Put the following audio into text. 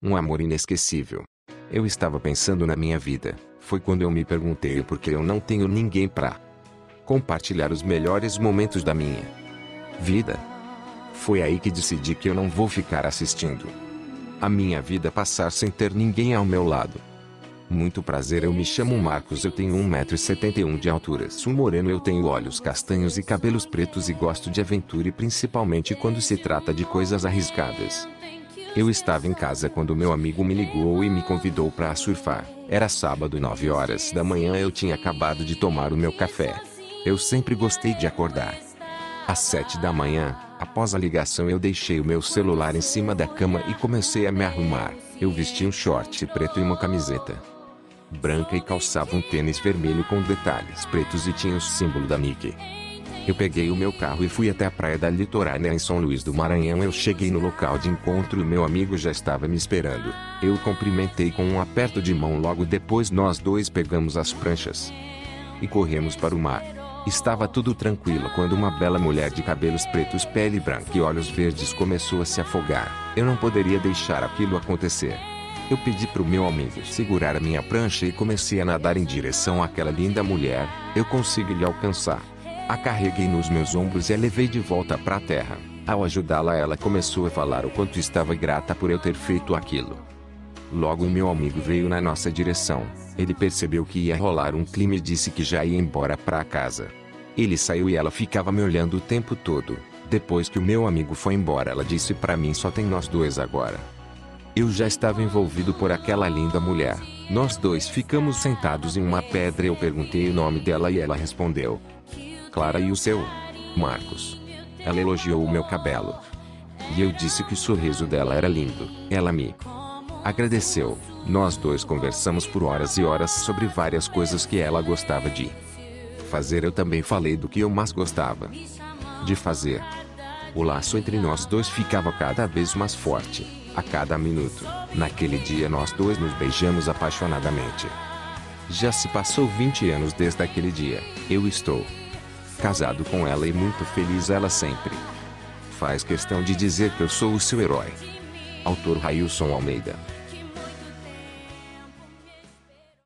Um amor inesquecível. Eu estava pensando na minha vida. Foi quando eu me perguntei por que eu não tenho ninguém para compartilhar os melhores momentos da minha vida. Foi aí que decidi que eu não vou ficar assistindo a minha vida passar sem ter ninguém ao meu lado. Muito prazer, eu me chamo Marcos, eu tenho 1,71m de altura. Sou moreno, eu tenho olhos castanhos e cabelos pretos e gosto de aventura e principalmente quando se trata de coisas arriscadas. Eu estava em casa quando meu amigo me ligou e me convidou para surfar. Era sábado 9 horas da manhã eu tinha acabado de tomar o meu café. Eu sempre gostei de acordar. Às 7 da manhã, após a ligação eu deixei o meu celular em cima da cama e comecei a me arrumar. Eu vesti um short preto e uma camiseta branca e calçava um tênis vermelho com detalhes pretos e tinha o símbolo da Nike. Eu peguei o meu carro e fui até a praia da litorânea em São Luís do Maranhão. Eu cheguei no local de encontro e meu amigo já estava me esperando. Eu o cumprimentei com um aperto de mão. Logo depois nós dois pegamos as pranchas e corremos para o mar. Estava tudo tranquilo quando uma bela mulher de cabelos pretos, pele branca e olhos verdes começou a se afogar. Eu não poderia deixar aquilo acontecer. Eu pedi para o meu amigo segurar a minha prancha e comecei a nadar em direção àquela linda mulher. Eu consegui lhe alcançar. A carreguei nos meus ombros e a levei de volta para a terra. Ao ajudá-la, ela começou a falar o quanto estava grata por eu ter feito aquilo. Logo, meu amigo veio na nossa direção. Ele percebeu que ia rolar um clima e disse que já ia embora para casa. Ele saiu e ela ficava me olhando o tempo todo. Depois que o meu amigo foi embora, ela disse para mim: só tem nós dois agora. Eu já estava envolvido por aquela linda mulher. Nós dois ficamos sentados em uma pedra e eu perguntei o nome dela e ela respondeu. Clara e o seu? Marcos. Ela elogiou o meu cabelo. E eu disse que o sorriso dela era lindo. Ela me agradeceu. Nós dois conversamos por horas e horas sobre várias coisas que ela gostava de fazer. Eu também falei do que eu mais gostava de fazer. O laço entre nós dois ficava cada vez mais forte a cada minuto. Naquele dia nós dois nos beijamos apaixonadamente. Já se passou 20 anos desde aquele dia. Eu estou casado com ela e muito feliz ela sempre. Faz questão de dizer que eu sou o seu herói. Autor Railson Almeida